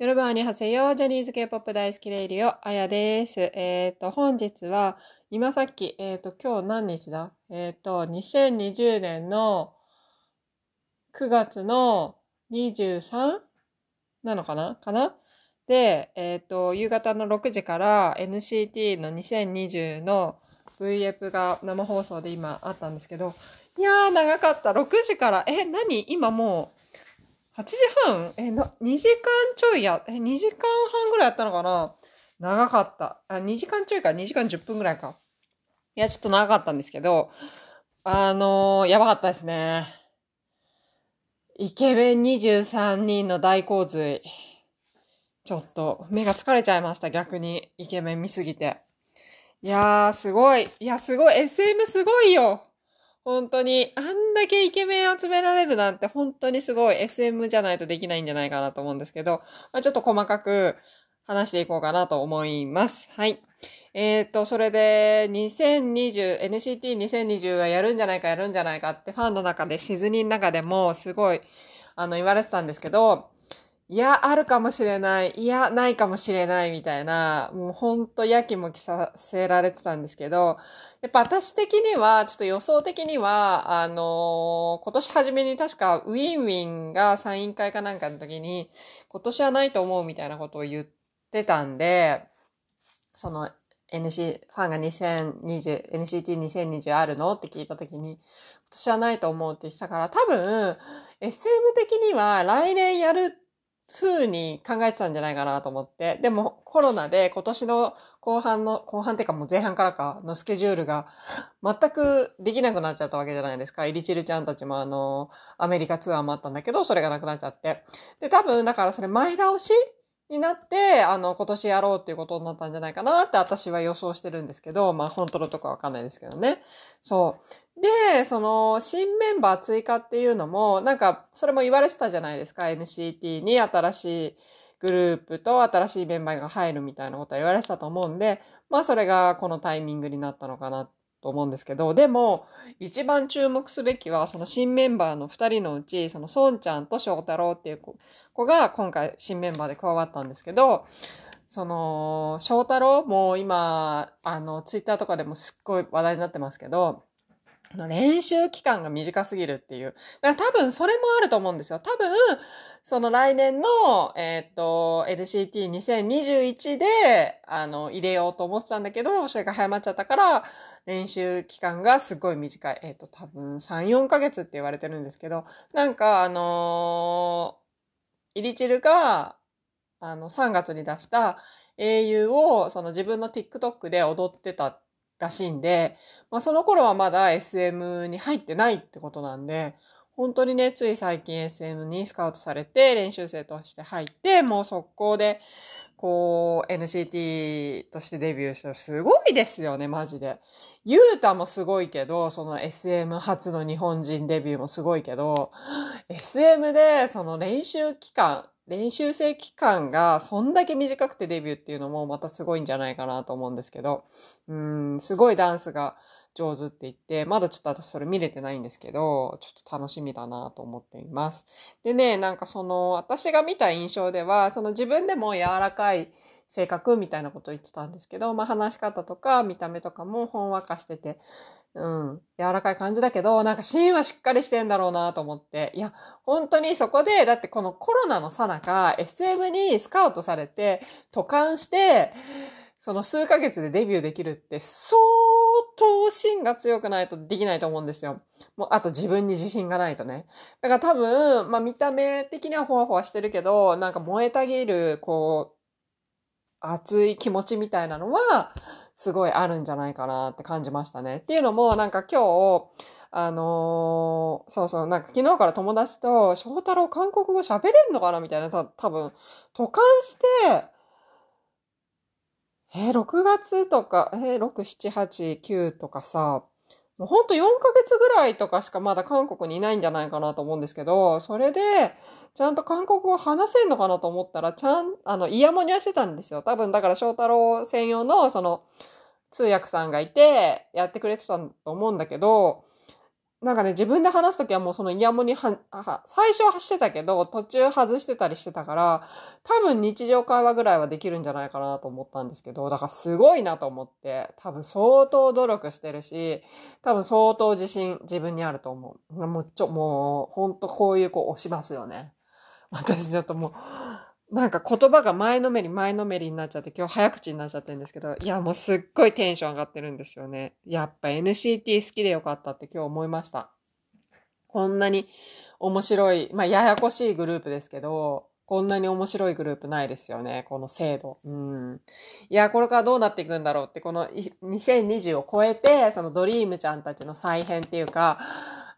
ヨルバーにハセヨジャニーズ系ポップ大好きレイディオ、あやです。えっ、と、本日は、今さっき、えっ、と、今日何日だ?えっ、と、2020年の9月の 23? なのかな?かな?で、えっ、と、夕方の6時から NCT の2020の VF が生放送で今あったんですけど、いやー長かった。6時から、え、何？今もう、8時半？え、な、2時間ちょいや、え、2時間半ぐらいやったのかな？長かった。あ、2時間ちょいか、2時間10分ぐらいか。いや、ちょっと長かったんですけど、あのー、やばかったですね。イケメン23人の大洪水。ちょっと、目が疲れちゃいました、逆に。イケメン見すぎて。いやー、すごい。いや、すごい。SM すごいよ。本当に、あんだけイケメン集められるなんて本当にすごい SM じゃないとできないんじゃないかなと思うんですけど、まあ、ちょっと細かく話していこうかなと思います。はい。えっ、と、それで、2020、NCT2020 はやるんじゃないかやるんじゃないかってファンの中で、シズニーの中でもすごい、あの、言われてたんですけど、いや、あるかもしれない。いや、ないかもしれないみたいな、もうほんとやきもきさせられてたんですけど、やっぱ私的には、ちょっと予想的には、あのー今年初めに確かウィンウィンがサイン会かなんかの時に、今年はないと思うみたいなことを言ってたんで、その NC、ファンが2020、NCT2020 あるのって聞いた時に、今年はないと思うって言ったから、多分、SM 的には来年やる風に考えてたんじゃないかなと思って。でもコロナで今年の後半の、後半っていうかもう前半からかのスケジュールが全くできなくなっちゃったわけじゃないですか。イリチルちゃんたちもあの、アメリカツアーもあったんだけど、それがなくなっちゃって。で、多分だからそれ前倒しになって、あの、今年やろうっていうことになったんじゃないかなって私は予想してるんですけど、まあ本当のとこわかんないですけどね。そう。で、その、新メンバー追加っていうのも、なんか、それも言われてたじゃないですか。NCT に新しいグループと新しいメンバーが入るみたいなことは言われてたと思うんで、まあそれがこのタイミングになったのかなと思うんですけど、でも、一番注目すべきは、その新メンバーの二人のうち、その孫ちゃんと翔太郎っていう子が今回新メンバーで加わったんですけど、その、翔太郎も今、あの、ツイッターとかでもすっごい話題になってますけど、練習期間が短すぎるっていう。だから多分それもあると思うんですよ。多分、その来年の、えっ、と、LCT2021 で、あの、入れようと思ってたんだけど、それが早まっちゃったから、練習期間がすごい短い。えっ、と、多分3、4ヶ月って言われてるんですけど、なんか、あのーイリチルが、あの、3月に出した英雄を、その自分の TikTok で踊ってたらしいんで、まあその頃はまだ SM に入ってないってことなんで、本当にね、つい最近 SM にスカウトされて練習生として入って、もう速攻で、こう、NCT としてデビューしたらすごいですよね、マジで。ユータもすごいけど、その SM 初の日本人デビューもすごいけど、SM でその練習期間、練習生期間がそんだけ短くてデビューっていうのもまたすごいんじゃないかなと思うんですけど、うん、すごいダンスが上手って言って、まだちょっと私それ見れてないんですけど、ちょっと楽しみだなと思っています。でね、なんかその、私が見た印象では、その自分でも柔らかい性格みたいなことを言ってたんですけど、まあ話し方とか見た目とかもほんわかしてて、うん、柔らかい感じだけど、なんかシーンはしっかりしてんだろうなと思って、いや、本当にそこで、だってこのコロナのさなか、SM にスカウトされて、渡韓して、その数ヶ月でデビューできるって、相相当芯が強くないとできないと思うんですよ。もう、あと自分に自信がないとね。だから多分、まあ見た目的にはほわほわしてるけど、なんか燃えたぎる、こう、熱い気持ちみたいなのは、すごいあるんじゃないかなって感じましたね。っていうのも、なんか今日、あのーそうそう、なんか昨日から友達と、翔太郎韓国語喋れんのかなみたいな、た多分、渡韓して、えー、6月とか、えー、6、7、8、9とかさ、もうほんと4ヶ月ぐらいとかしかまだ韓国にいないんじゃないかなと思うんですけど、それで、ちゃんと韓国語話せんのかなと思ったら、ちゃん、あの、イヤモニはしてたんですよ。多分、だから翔太郎専用の、その、通訳さんがいて、やってくれてたと思うんだけど、なんかね、自分で話すときはもうそのイヤモニは、は最初はしてたけど、途中外してたりしてたから、多分日常会話ぐらいはできるんじゃないかなと思ったんですけど、だからすごいなと思って、多分相当努力してるし、多分相当自信自分にあると思う。もうちょ、もう、ほんとこういう子押しますよね。私ちょっともう、なんか言葉が前のめり前のめりになっちゃって今日早口になっちゃってるんですけど、いやもうすっごいテンション上がってるんですよね。やっぱ NCT 好きでよかったって今日思いました。こんなに面白い、まあややこしいグループですけど、こんなに面白いグループないですよね、この制度。うん。いや、これからどうなっていくんだろうって、この2020を超えて、そのドリームちゃんたちの再編っていうか、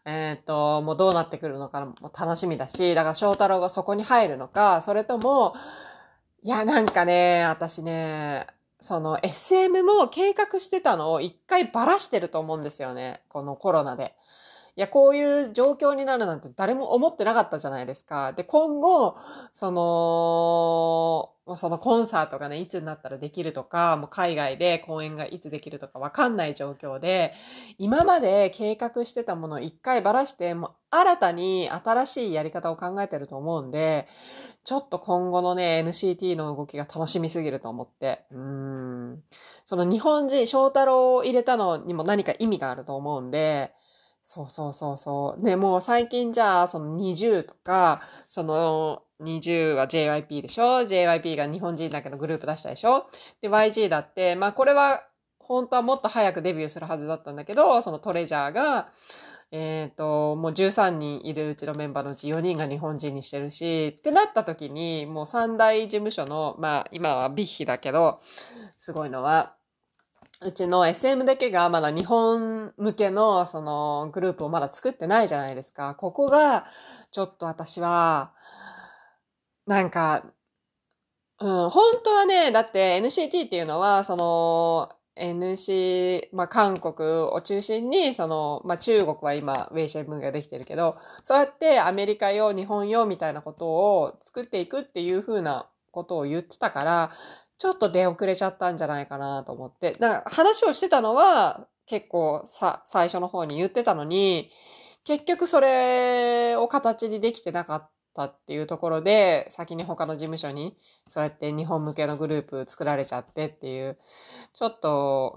えっ、ー、と、もうどうなってくるのかも楽しみだし、だから翔太郎がそこに入るのか、それとも、いや、なんかね、私ね、その SM も計画してたのを一回ばらしてると思うんですよね。このコロナで。いや、こういう状況になるなんて誰も思ってなかったじゃないですか。で、今後、その、そのコンサートがね、いつになったらできるとか、もう海外で公演がいつできるとかわかんない状況で、今まで計画してたものを一回ばらして、もう新たに新しいやり方を考えてると思うんで、ちょっと今後のね、NCT の動きが楽しみすぎると思って。うん。その日本人、翔太郎を入れたのにも何か意味があると思うんで、そうそうそうそう。ね、もう最近じゃあ、その20とか、その20は JYP でしょ ?JYP が日本人だけどグループ出したでしょ？で、YG だって、まあこれは本当はもっと早くデビューするはずだったんだけど、そのトレジャーが、えっ、ー、と、もう13人いるうちのメンバーのうち4人が日本人にしてるし、ってなった時に、もう三大事務所の、まあ今はビッヒだけど、すごいのは、うちの SM だけがまだ日本向けのそのグループをまだ作ってないじゃないですか。ここがちょっと私は、なんか、うん、本当はね、だって NCT っていうのは、その、NC、まあ、韓国を中心に、その、まあ、中国は今、ウェイシェン文ができてるけど、そうやってアメリカよ、日本よ、みたいなことを作っていくっていう風なことを言ってたから、ちょっと出遅れちゃったんじゃないかなと思って。だから話をしてたのは結構さ、最初の方に言ってたのに、結局それを形にできてなかったっていうところで、先に他の事務所にそうやって日本向けのグループ作られちゃってっていう、ちょっと、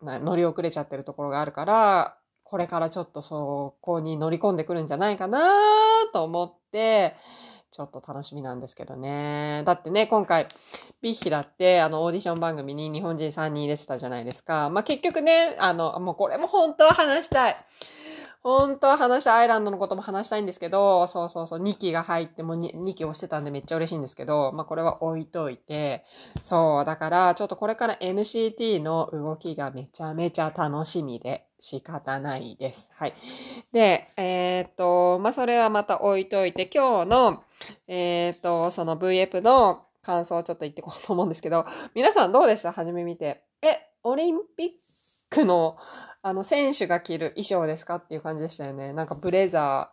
うん、乗り遅れちゃってるところがあるから、これからちょっとそこに乗り込んでくるんじゃないかなと思って、ちょっと楽しみなんですけどね。だってね、今回、ビッヒだって、あの、オーディション番組に日本人3人入れてたじゃないですか。まあ、結局ね、あの、もうこれも本当は話したい。本当は話したいアイランドのことも話したいんですけど、そうそうそう、2期が入っても 2, 2期押してたんでめっちゃ嬉しいんですけど、まあこれは置いといて、そう、だからちょっとこれから NCT の動きがめちゃめちゃ楽しみで仕方ないです。はい。で、えー、っと、まあそれはまた置いといて、今日の、えー、っと、その VF の感想をちょっと言ってこうと思うんですけど、皆さんどうでした？初め見て。え、オリンピックのあの、選手が着る衣装ですかっていう感じでしたよね。なんかブレザ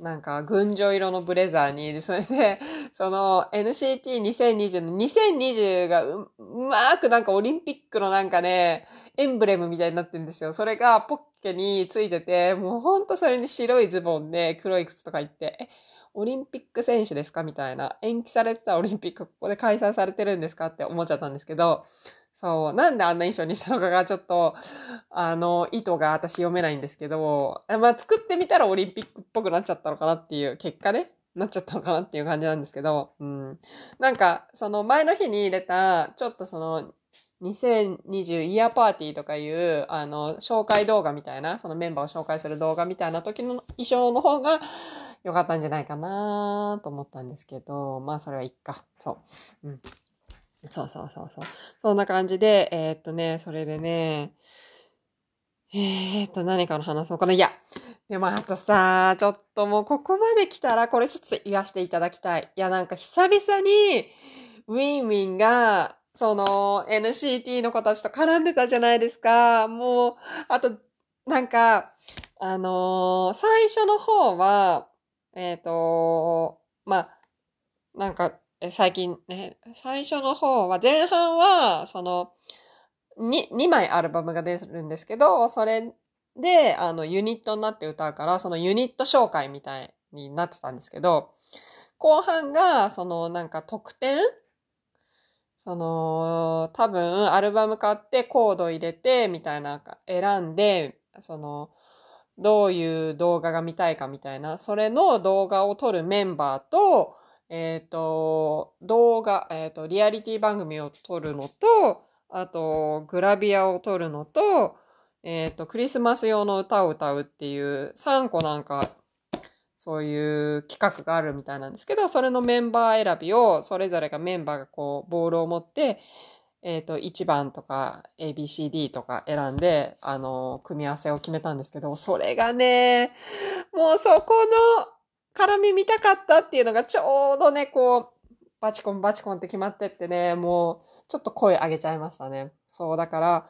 ー、なんか群青色のブレザーに、それで、その NCT2020 の2020がううまーくなんかオリンピックのなんかね、エンブレムみたいになってるんですよ。それがポッケについてて、もうほんとそれに白いズボンで黒い靴とか言って、え、オリンピック選手ですかみたいな。延期されてたオリンピックここで開催されてるんですかって思っちゃったんですけど、そう、なんであんな衣装にしたのかがちょっと、あの、意図が私読めないんですけど、まあ、作ってみたらオリンピックっぽくなっちゃったのかなっていう結果ね、なっちゃったのかなっていう感じなんですけど、うん。なんか、その前の日に入れた、ちょっとその、2020イヤーパーティーとかいう、あの、紹介動画みたいな、そのメンバーを紹介する動画みたいな時の衣装の方が良かったんじゃないかなと思ったんですけど、まあそれはいっか。そう。うん。そうそうそうそう。そんな感じで、えー、っとね、それでね、えー、っと、何かの話そうかな。いや、でもあとさ、ちょっともうここまで来たら、これちょっと言わせていただきたい。いや、なんか久々に、ウィンウィンが、その、NCT の子たちと絡んでたじゃないですか。もう、あと、なんか、あのー、最初の方は、えっ、ー、とまあ、なんか、最近ね、最初の方は、前半は、その、2、2枚アルバムが出るんですけど、それで、あの、ユニットになって歌うから、そのユニット紹介みたいになってたんですけど、後半が、そのなんか特典その、多分アルバム買ってコード入れて、みたいな、選んで、その、どういう動画が見たいかみたいな、それの動画を撮るメンバーと、えっ、ー、と、動画、えっ、ー、と、リアリティ番組を撮るのと、あと、グラビアを撮るのと、えっ、ー、と、クリスマス用の歌を歌うっていう3個なんかそういう企画があるみたいなんですけど、それのメンバー選びを、それぞれがメンバーがこう、ボールを持って、えっ、ー、と、1番とか ABCD とか選んで、あの、組み合わせを決めたんですけど、それがね、もうそこの絡み見たかったっていうのがちょうどね、こう、バチコンバチコンって決まってってね、もう、ちょっと声上げちゃいましたね。そう、だから、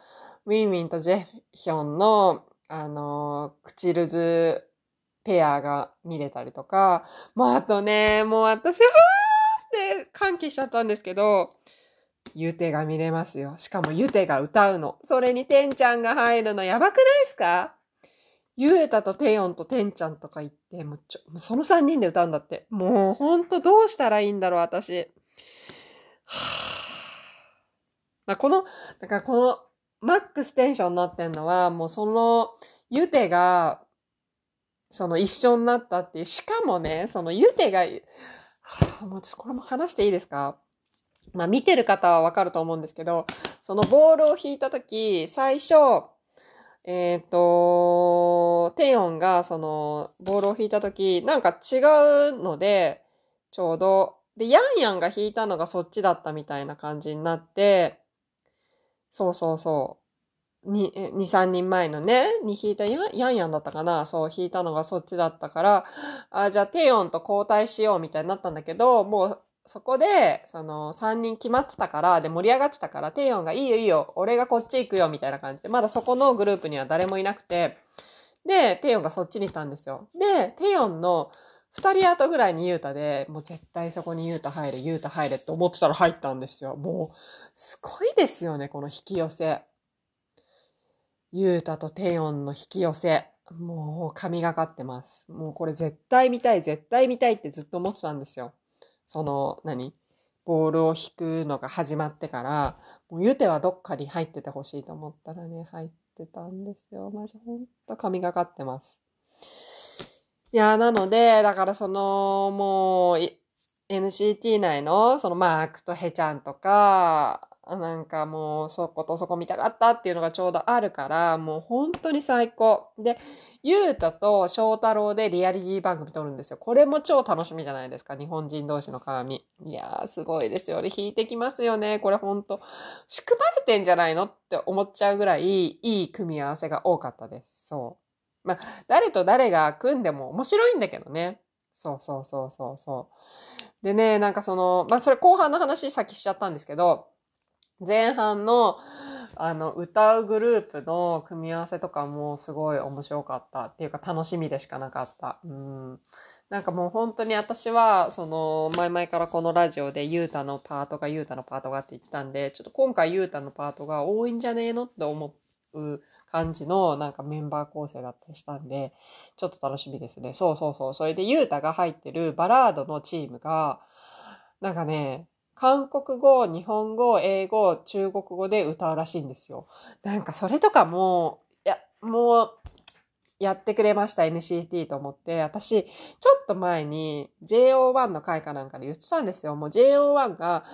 ウィンウィンとジェヒョンの、あの、口ルズペアが見れたりとか、まあ、あとね、もう私はーって歓喜しちゃったんですけど、ユテが見れますよ。しかもユテが歌うの。それにテンちゃんが入るのやばくないですか？ユータとテヨンとテンちゃんとか言って、もうちょ、その3人で歌うんだって。もうほんとどうしたらいいんだろう、私。はまあ、この、だからこのマックステンションになってんのは、もうそのユテがその一緒になったっていう。しかもね、そのユテが、はあ、もうちょっとこれも話していいですか？まあ見てる方はわかると思うんですけど、そのボールを引いたとき、最初、えっ、ー、と、テヨンがそのボールを引いたとき、なんか違うので、ちょうど、で、ヤンヤンが引いたのがそっちだったみたいな感じになって、そうそうそう。に、2、3人前のね、に引いたヤンヤンヤンだったかなそう、引いたのがそっちだったから、あ、じゃあテヨンと交代しようみたいになったんだけど、もうそこで、その3人決まってたから、で盛り上がってたから、テヨンがいいよいいよ、俺がこっち行くよみたいな感じで、まだそこのグループには誰もいなくて、で、テヨンがそっちにいたんですよ。で、テヨンの二人後ぐらいにユータで、もう絶対そこにユータ入れ、ユータ入れって思ってたら入ったんですよ。もう、すごいですよね、この引き寄せ。ゆうたとテヨンの引き寄せ。もう神がかってます。もうこれ絶対見たい、絶対見たいってずっと思ってたんですよ。その、何？ボールを引くのが始まってから、もうゆてはどっかに入っててほしいと思ったらね、入ってたんですよ。マジほんと神がかってます。いや、なので、だからその、もう、NCT 内の、そのマークとヘちゃんとか、なんかもうそことそこ見たかったっていうのがちょうどあるから、もう本当に最高。で、ゆうたと翔太郎でリアリティ番組撮るんですよ。これも超楽しみじゃないですか。日本人同士の絡み。いやー、すごいですよね。引いてきますよね。これほんと。仕組まれてんじゃないのって思っちゃうぐらい、いい組み合わせが多かったです。そう。まあ、誰と誰が組んでも面白いんだけどね。そうそうそうそうそう。でね、なんかその、まあ、それ後半の話先しちゃったんですけど、前半の、あの、歌うグループの組み合わせとかもすごい面白かったっていうか楽しみでしかなかった。うん。なんかもう本当に私は、その、前々からこのラジオでユータのパートがユータのパートがって言ってたんで、ちょっと今回ユータのパートが多いんじゃねえのって思う感じのなんかメンバー構成だったりしたんで、ちょっと楽しみですね。そうそうそう。それでユータが入ってるバラードのチームが、なんかね、韓国語、日本語、英語、中国語で歌うらしいんですよ。なんかそれとかも、いや、もう、やってくれました NCT と思って、私、ちょっと前に JO1 の回かなんかで言ってたんですよ。もう JO1 が、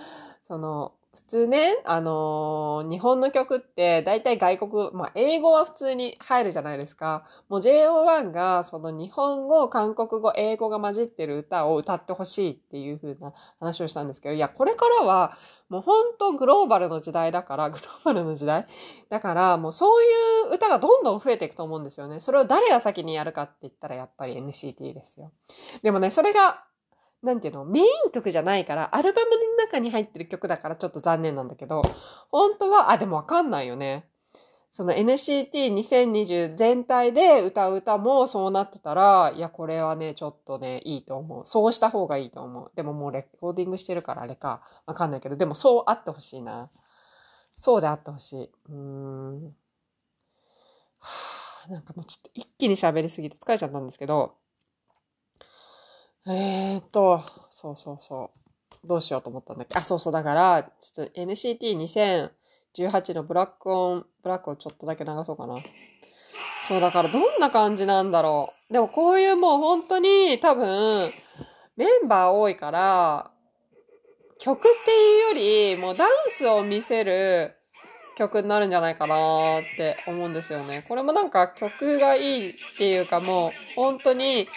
その、普通ね、あのー、日本の曲って大体外国、まあ、英語は普通に入るじゃないですか。もう JO1 がその日本語、韓国語、英語が混じってる歌を歌ってほしいっていう風な話をしたんですけど、いや、これからはもう本当グローバルの時代だから、グローバルの時代だからもうそういう歌がどんどん増えていくと思うんですよね。それを誰が先にやるかって言ったらやっぱり NCT ですよ。でもね、それがなんていうの、メイン曲じゃないから、アルバムの中に入ってる曲だからちょっと残念なんだけど、本当は、あ、でもわかんないよね。その NCT2020 全体で歌う歌もそうなってたら、いや、これはね、ちょっとね、いいと思う。そうした方がいいと思う。でももうレコーディングしてるからあれか。わかんないけど、でもそうあってほしいな。そうであってほしい。うーん。はなんかもうちょっと一気に喋りすぎて疲れちゃったんですけど、えーっと、そうそうそう。どうしようと思ったんだっけあ、そうそう。だから、ちょっと NCT2018 のブラックオン、ブラックをちょっとだけ流そうかな。そう、だからどんな感じなんだろう。でもこういうもう本当に多分、メンバー多いから、曲っていうより、もうダンスを見せる曲になるんじゃないかなって思うんですよね。これもなんか曲がいいっていうかもう本当に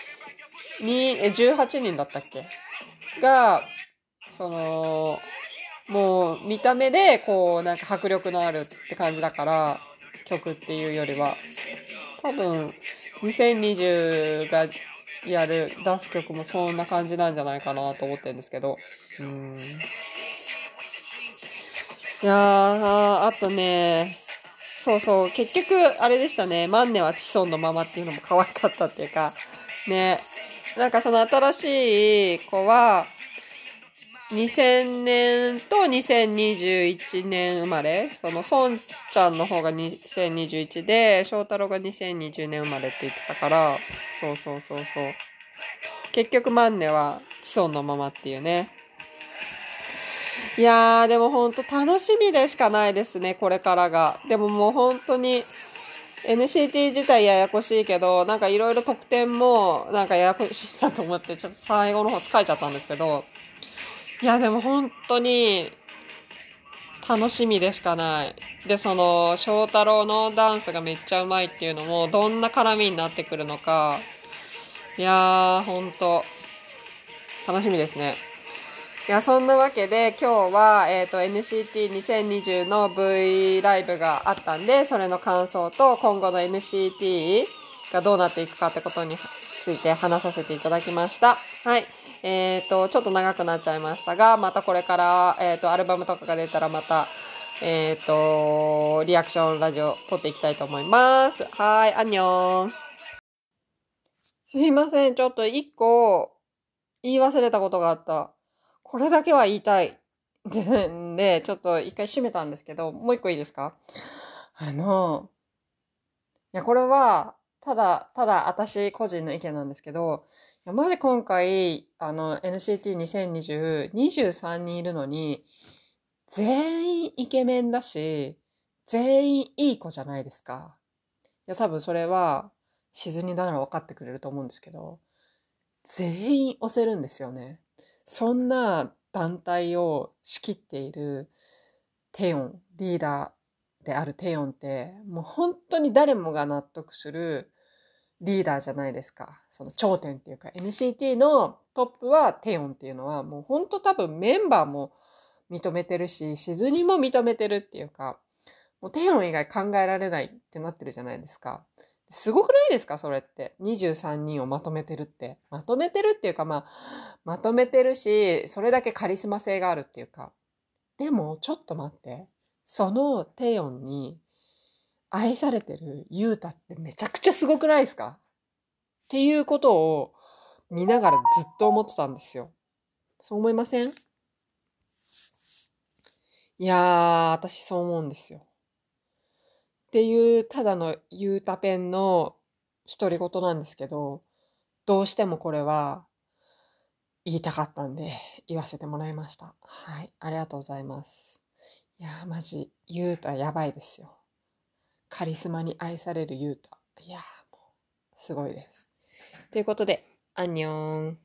にえ18人だったっけ？が、その、もう見た目でこうなんか迫力のあるって感じだから曲っていうよりは。多分2020がやる出す曲もそんな感じなんじゃないかなと思ってるんですけど。うん。いやーあとねそうそう結局あれでしたね。マンネは子孫のままっていうのも可愛かったっていうか。ね。なんかその新しい子は2000年と2021年生まれ。その孫ちゃんの方が2021で翔太郎が2020年生まれって言ってたから。そうそうそうそう。結局マンネは子孫のままっていうね。いやーでもほんと楽しみでしかないですねこれからが。でももう本当に NCT 自体ややこしいけどなんかいろいろ得点もなんかややこしいなと思ってちょっと最後の方疲れちゃったんですけどいや、でも本当に楽しみでしかない。で、その、翔太郎のダンスがめっちゃうまいっていうのも、どんな絡みになってくるのか。いやー、本当楽しみですね。いや、そんなわけで今日は、えっ、と、NCT2020 の V ライブがあったんで、それの感想と今後の NCT がどうなっていくかってことについて話させていただきました。はい。えっ、と、ちょっと長くなっちゃいましたが、またこれから、えっ、と、アルバムとかが出たらまた、えっ、と、リアクションラジオ撮っていきたいと思います。はい、アンニョン。すいません、ちょっと一個言い忘れたことがあった。これだけは言いたい。で、ちょっと一回閉めたんですけど、もう一個いいですか？あの、いや、これは、ただ、ただ私個人の意見なんですけど、いやマジ今回、あの、NCT2020、23人いるのに、全員イケメンだし、全員いい子じゃないですか。いや、多分それは、しずになら分かってくれると思うんですけど、全員押せるんですよね。そんな団体を仕切っているテヨン、リーダーであるテヨンって、もう本当に誰もが納得するリーダーじゃないですか。その頂点っていうか、NCT のトップはテヨンっていうのは、もう本当多分メンバーも認めてるし、しずにも認めてるっていうか、もうテヨン以外考えられないってなってるじゃないですか。すごくないですか？それって。23人をまとめてるって。まとめてるっていうか、まあ、まとめてるし、それだけカリスマ性があるっていうか。でも、ちょっと待って。そのテヨンに愛されてるユータってめちゃくちゃすごくないですか？っていうことを見ながらずっと思ってたんですよ。そう思いません？いやー、私そう思うんですよ。っていう、ただのユータペンの独り言なんですけど、どうしてもこれは言いたかったんで言わせてもらいました。はい、ありがとうございます。いやー、マジ、ユータやばいですよ。カリスマに愛されるユータ。いやー、もう、すごいです。ということで、アンニョン。